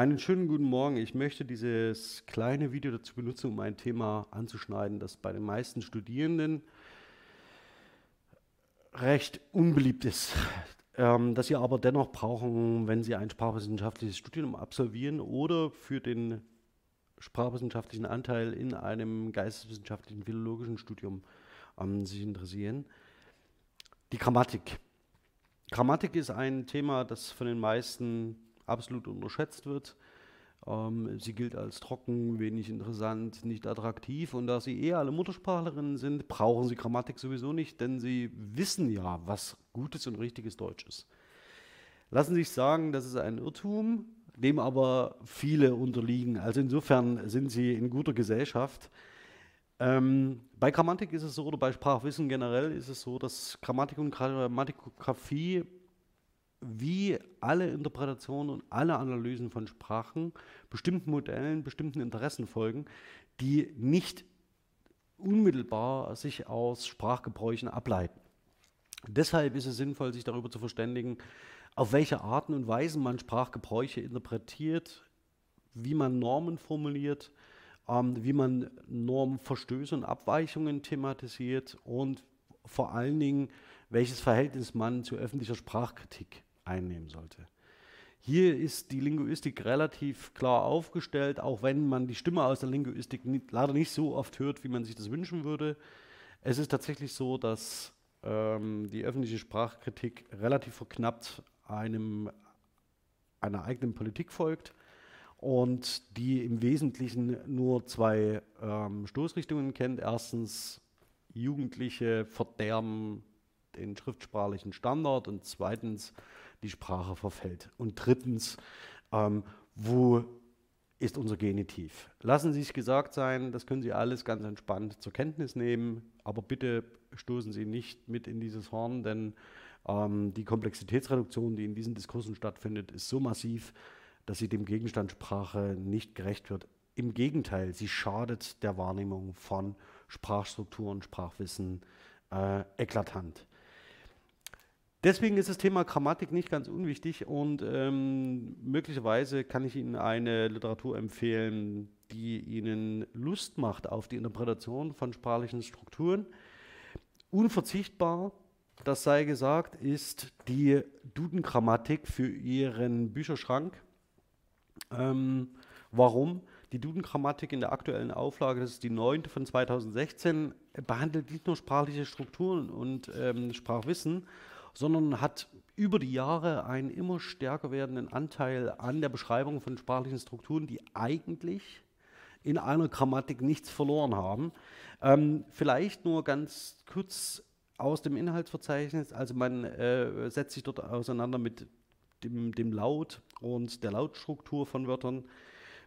Einen schönen guten Morgen. Ich möchte dieses kleine Video dazu benutzen, um ein Thema anzuschneiden, das bei den meisten Studierenden recht unbeliebt ist, ähm, das sie aber dennoch brauchen, wenn sie ein sprachwissenschaftliches Studium absolvieren oder für den sprachwissenschaftlichen Anteil in einem geisteswissenschaftlichen philologischen Studium ähm, sich interessieren. Die Grammatik. Grammatik ist ein Thema, das von den meisten absolut unterschätzt wird. Ähm, sie gilt als trocken, wenig interessant, nicht attraktiv. Und da sie eher alle Muttersprachlerinnen sind, brauchen sie Grammatik sowieso nicht, denn sie wissen ja, was gutes und richtiges Deutsch ist. Lassen Sie sich sagen, das ist ein Irrtum, dem aber viele unterliegen. Also insofern sind sie in guter Gesellschaft. Ähm, bei Grammatik ist es so, oder bei Sprachwissen generell ist es so, dass Grammatik und Grammatikografie wie alle Interpretationen und alle Analysen von Sprachen bestimmten Modellen, bestimmten Interessen folgen, die nicht unmittelbar sich aus Sprachgebräuchen ableiten. Deshalb ist es sinnvoll, sich darüber zu verständigen, auf welche Arten und Weisen man Sprachgebräuche interpretiert, wie man Normen formuliert, ähm, wie man Normverstöße und Abweichungen thematisiert und vor allen Dingen, welches Verhältnis man zu öffentlicher Sprachkritik einnehmen sollte. Hier ist die Linguistik relativ klar aufgestellt, auch wenn man die Stimme aus der Linguistik nicht, leider nicht so oft hört, wie man sich das wünschen würde. Es ist tatsächlich so, dass ähm, die öffentliche Sprachkritik relativ verknappt einem, einer eigenen Politik folgt und die im Wesentlichen nur zwei ähm, Stoßrichtungen kennt. Erstens, Jugendliche verderben den schriftsprachlichen Standard und zweitens, die Sprache verfällt. Und drittens, ähm, wo ist unser Genitiv? Lassen Sie sich gesagt sein, das können Sie alles ganz entspannt zur Kenntnis nehmen, aber bitte stoßen Sie nicht mit in dieses Horn, denn ähm, die Komplexitätsreduktion, die in diesen Diskursen stattfindet, ist so massiv, dass sie dem Gegenstand Sprache nicht gerecht wird. Im Gegenteil, sie schadet der Wahrnehmung von Sprachstrukturen, Sprachwissen äh, eklatant. Deswegen ist das Thema Grammatik nicht ganz unwichtig und ähm, möglicherweise kann ich Ihnen eine Literatur empfehlen, die Ihnen Lust macht auf die Interpretation von sprachlichen Strukturen. Unverzichtbar, das sei gesagt, ist die Duden-Grammatik für Ihren Bücherschrank. Ähm, warum? Die Duden-Grammatik in der aktuellen Auflage, das ist die neunte von 2016, behandelt nicht nur sprachliche Strukturen und ähm, Sprachwissen, sondern hat über die Jahre einen immer stärker werdenden Anteil an der Beschreibung von sprachlichen Strukturen, die eigentlich in einer Grammatik nichts verloren haben. Ähm, vielleicht nur ganz kurz aus dem Inhaltsverzeichnis. Also man äh, setzt sich dort auseinander mit dem, dem, Laut und der Lautstruktur von Wörtern,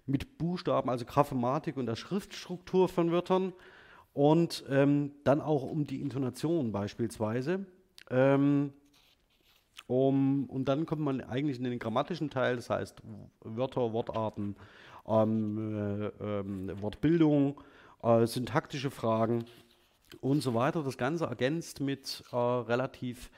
mit Buchstaben, also Graphematik und der Schriftstruktur von Wörtern und ähm, dann auch um die Intonation beispielsweise. Ähm, um, und dann kommt man eigentlich in den grammatischen Teil, das heißt Wörter, Wortarten, ähm, äh, äh, Wortbildung, äh, syntaktische Fragen und so weiter. Das Ganze ergänzt mit äh, relativ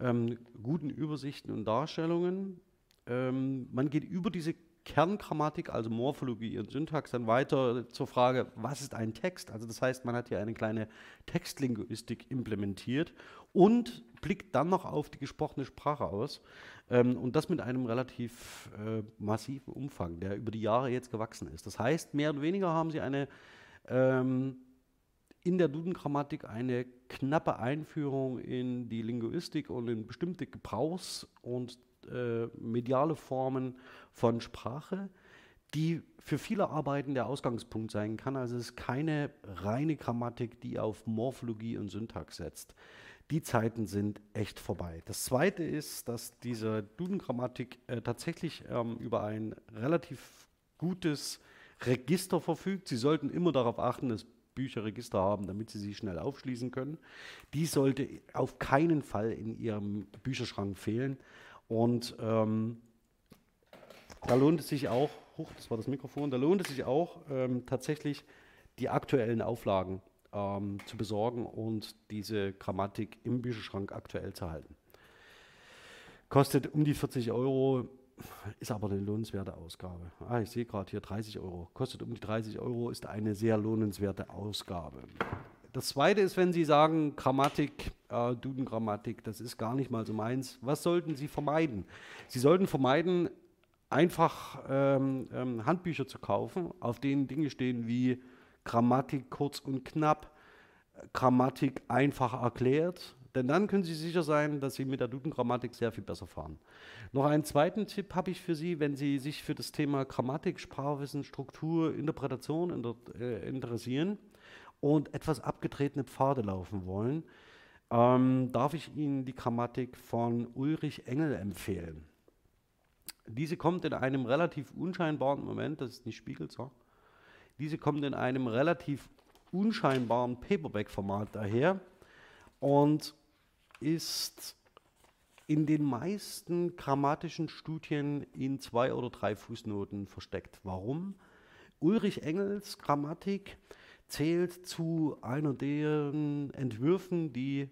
ähm, guten Übersichten und Darstellungen. Ähm, man geht über diese Kerngrammatik, also Morphologie und Syntax, dann weiter zur Frage, was ist ein Text? Also das heißt, man hat hier eine kleine Textlinguistik implementiert und blickt dann noch auf die gesprochene Sprache aus. Ähm, und das mit einem relativ äh, massiven Umfang, der über die Jahre jetzt gewachsen ist. Das heißt, mehr oder weniger haben sie eine ähm, in der Duden-Grammatik eine knappe Einführung in die Linguistik und in bestimmte Gebrauchs- und äh, mediale Formen von Sprache, die für viele Arbeiten der Ausgangspunkt sein kann. Also es ist keine reine Grammatik, die auf Morphologie und Syntax setzt. Die Zeiten sind echt vorbei. Das Zweite ist, dass diese Duden-Grammatik äh, tatsächlich ähm, über ein relativ gutes Register verfügt. Sie sollten immer darauf achten, dass Bücher Register haben, damit Sie sie schnell aufschließen können. Die sollte auf keinen Fall in Ihrem Bücherschrank fehlen. Und ähm, da lohnt es sich auch, hoch, das war das Mikrofon, da lohnt es sich auch ähm, tatsächlich die aktuellen Auflagen ähm, zu besorgen und diese Grammatik im Bücherschrank aktuell zu halten. Kostet um die 40 Euro, ist aber eine lohnenswerte Ausgabe. Ah, ich sehe gerade hier 30 Euro. Kostet um die 30 Euro, ist eine sehr lohnenswerte Ausgabe. Das zweite ist, wenn Sie sagen, Grammatik, äh, Duden-Grammatik, das ist gar nicht mal so meins. Was sollten Sie vermeiden? Sie sollten vermeiden, einfach ähm, ähm, Handbücher zu kaufen, auf denen Dinge stehen wie Grammatik kurz und knapp, Grammatik einfach erklärt, denn dann können Sie sicher sein, dass Sie mit der Duden-Grammatik sehr viel besser fahren. Noch einen zweiten Tipp habe ich für Sie, wenn Sie sich für das Thema Grammatik, Sprachwissen, Struktur, Interpretation inter äh, interessieren und etwas abgetretene Pfade laufen wollen, ähm, darf ich Ihnen die Grammatik von Ulrich Engel empfehlen. Diese kommt in einem relativ unscheinbaren Moment, das ist nicht Spiegelzer, diese kommt in einem relativ unscheinbaren Paperback-Format daher und ist in den meisten grammatischen Studien in zwei oder drei Fußnoten versteckt. Warum? Ulrich Engels Grammatik zählt zu einer der Entwürfen, die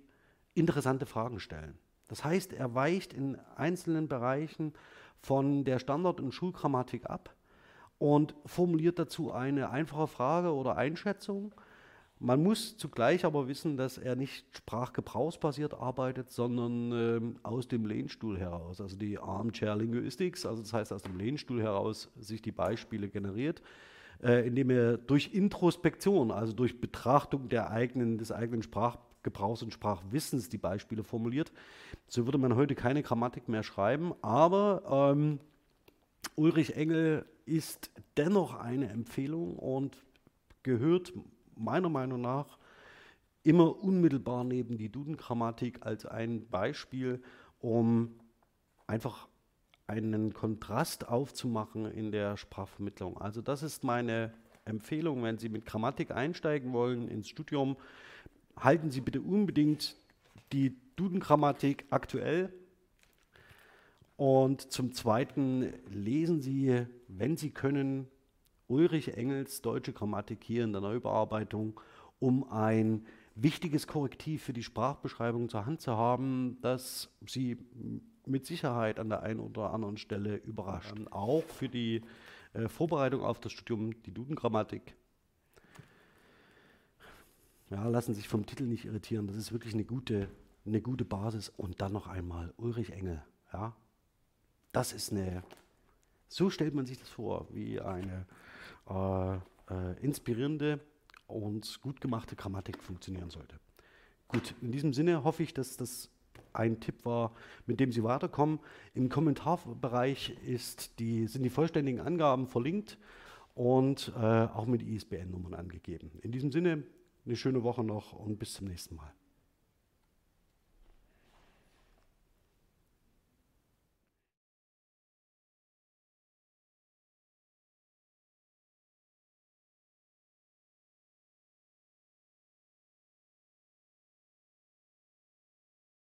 interessante Fragen stellen. Das heißt, er weicht in einzelnen Bereichen von der Standard- und Schulgrammatik ab und formuliert dazu eine einfache Frage oder Einschätzung. Man muss zugleich aber wissen, dass er nicht sprachgebrauchsbasiert arbeitet, sondern ähm, aus dem Lehnstuhl heraus, also die Armchair Linguistics, also das heißt aus dem Lehnstuhl heraus sich die Beispiele generiert äh, indem er durch Introspektion, also durch Betrachtung der eigenen, des eigenen Sprachgebrauchs und Sprachwissens die Beispiele formuliert. So würde man heute keine Grammatik mehr schreiben, aber ähm, Ulrich Engel ist dennoch eine Empfehlung und gehört meiner Meinung nach immer unmittelbar neben die Duden-Grammatik als ein Beispiel, um einfach einen Kontrast aufzumachen in der Sprachvermittlung. Also das ist meine Empfehlung, wenn Sie mit Grammatik einsteigen wollen ins Studium, halten Sie bitte unbedingt die Duden-Grammatik aktuell. Und zum Zweiten lesen Sie, wenn Sie können, Ulrich Engels Deutsche Grammatik hier in der Neubearbeitung, um ein wichtiges Korrektiv für die Sprachbeschreibung zur Hand zu haben, das Sie mit Sicherheit an der einen oder anderen Stelle überrascht. Ähm, auch für die äh, Vorbereitung auf das Studium, die Dudengrammatik. Ja, lassen sich vom Titel nicht irritieren. Das ist wirklich eine gute, eine gute Basis. Und dann noch einmal Ulrich Engel. Ja, das ist eine. So stellt man sich das vor, wie eine äh, äh, inspirierende und gut gemachte Grammatik funktionieren sollte. Gut, in diesem Sinne hoffe ich, dass das ein Tipp war, mit dem Sie weiterkommen. Im Kommentarbereich die, sind die vollständigen Angaben verlinkt und äh, auch mit ISBN-Nummern angegeben. In diesem Sinne, eine schöne Woche noch und bis zum nächsten Mal.